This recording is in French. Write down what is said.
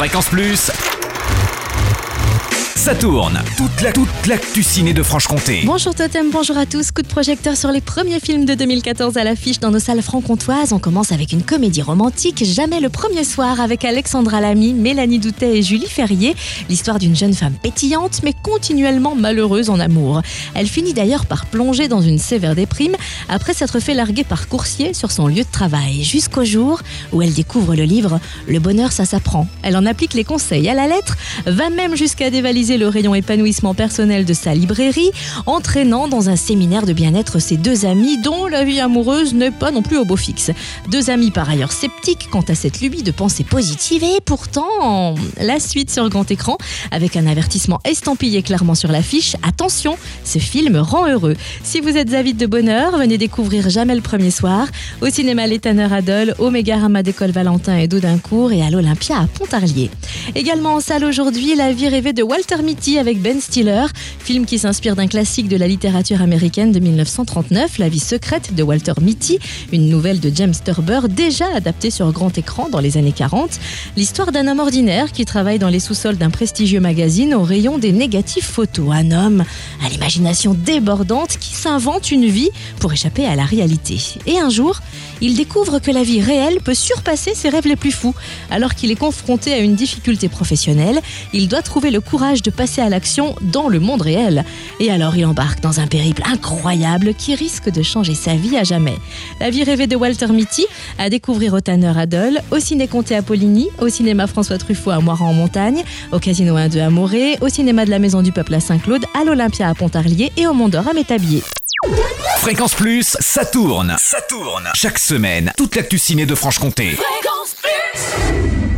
Fréquence Plus. Ça tourne. Toute la toute l'actu ciné de Franche-Comté. Bonjour Totem, bonjour à tous. Coup de projecteur sur les premiers films de 2014 à l'affiche dans nos salles franc-comtoises. On commence avec une comédie romantique, Jamais le premier soir, avec Alexandra Lamy, Mélanie Doutet et Julie Ferrier. L'histoire d'une jeune femme pétillante mais continuellement malheureuse en amour. Elle finit d'ailleurs par plonger dans une sévère déprime après s'être fait larguer par coursier sur son lieu de travail, jusqu'au jour où elle découvre le livre Le bonheur ça s'apprend. Elle en applique les conseils à la lettre, va même jusqu'à dévaliser le rayon épanouissement personnel de sa librairie, entraînant dans un séminaire de bien-être ses deux amis dont la vie amoureuse n'est pas non plus au beau fixe. Deux amis par ailleurs sceptiques quant à cette lubie de pensée positive et pourtant la suite sur grand écran avec un avertissement estampillé clairement sur l'affiche. Attention, ce film rend heureux. Si vous êtes avide de bonheur, venez découvrir Jamais le premier soir au cinéma Les Tanneurs Adol, au Mégarama d'École Valentin et d'Audincourt et à l'Olympia à Pontarlier. Également en salle aujourd'hui, La vie rêvée de Walter Mitty avec Ben Stiller, film qui s'inspire d'un classique de la littérature américaine de 1939, La vie secrète de Walter Mitty, une nouvelle de James Thurber déjà adaptée sur grand écran dans les années 40. L'histoire d'un homme ordinaire qui travaille dans les sous-sols d'un prestigieux magazine au rayon des négatifs photos. Un homme à l'imagination débordante qui s'invente une vie pour échapper à la réalité. Et un jour, il découvre que la vie réelle peut surpasser ses rêves les plus fous. Alors qu'il est confronté à une difficulté professionnelle, il doit trouver le courage de passer à l'action dans le monde réel. Et alors il embarque dans un périple incroyable qui risque de changer sa vie à jamais. La vie rêvée de Walter Mitty à découvrir au Tanner Adol, au Ciné Comté à Poligny, au cinéma François Truffaut à Moiran en Montagne, au Casino 1 2 à Morée, au cinéma de la Maison du Peuple à Saint-Claude, à l'Olympia à Pontarlier et au Mont d'Or à Métabier. Fréquence Plus, ça tourne. Ça tourne. Chaque semaine, toute l'actu ciné de Franche-Comté. Fréquence Plus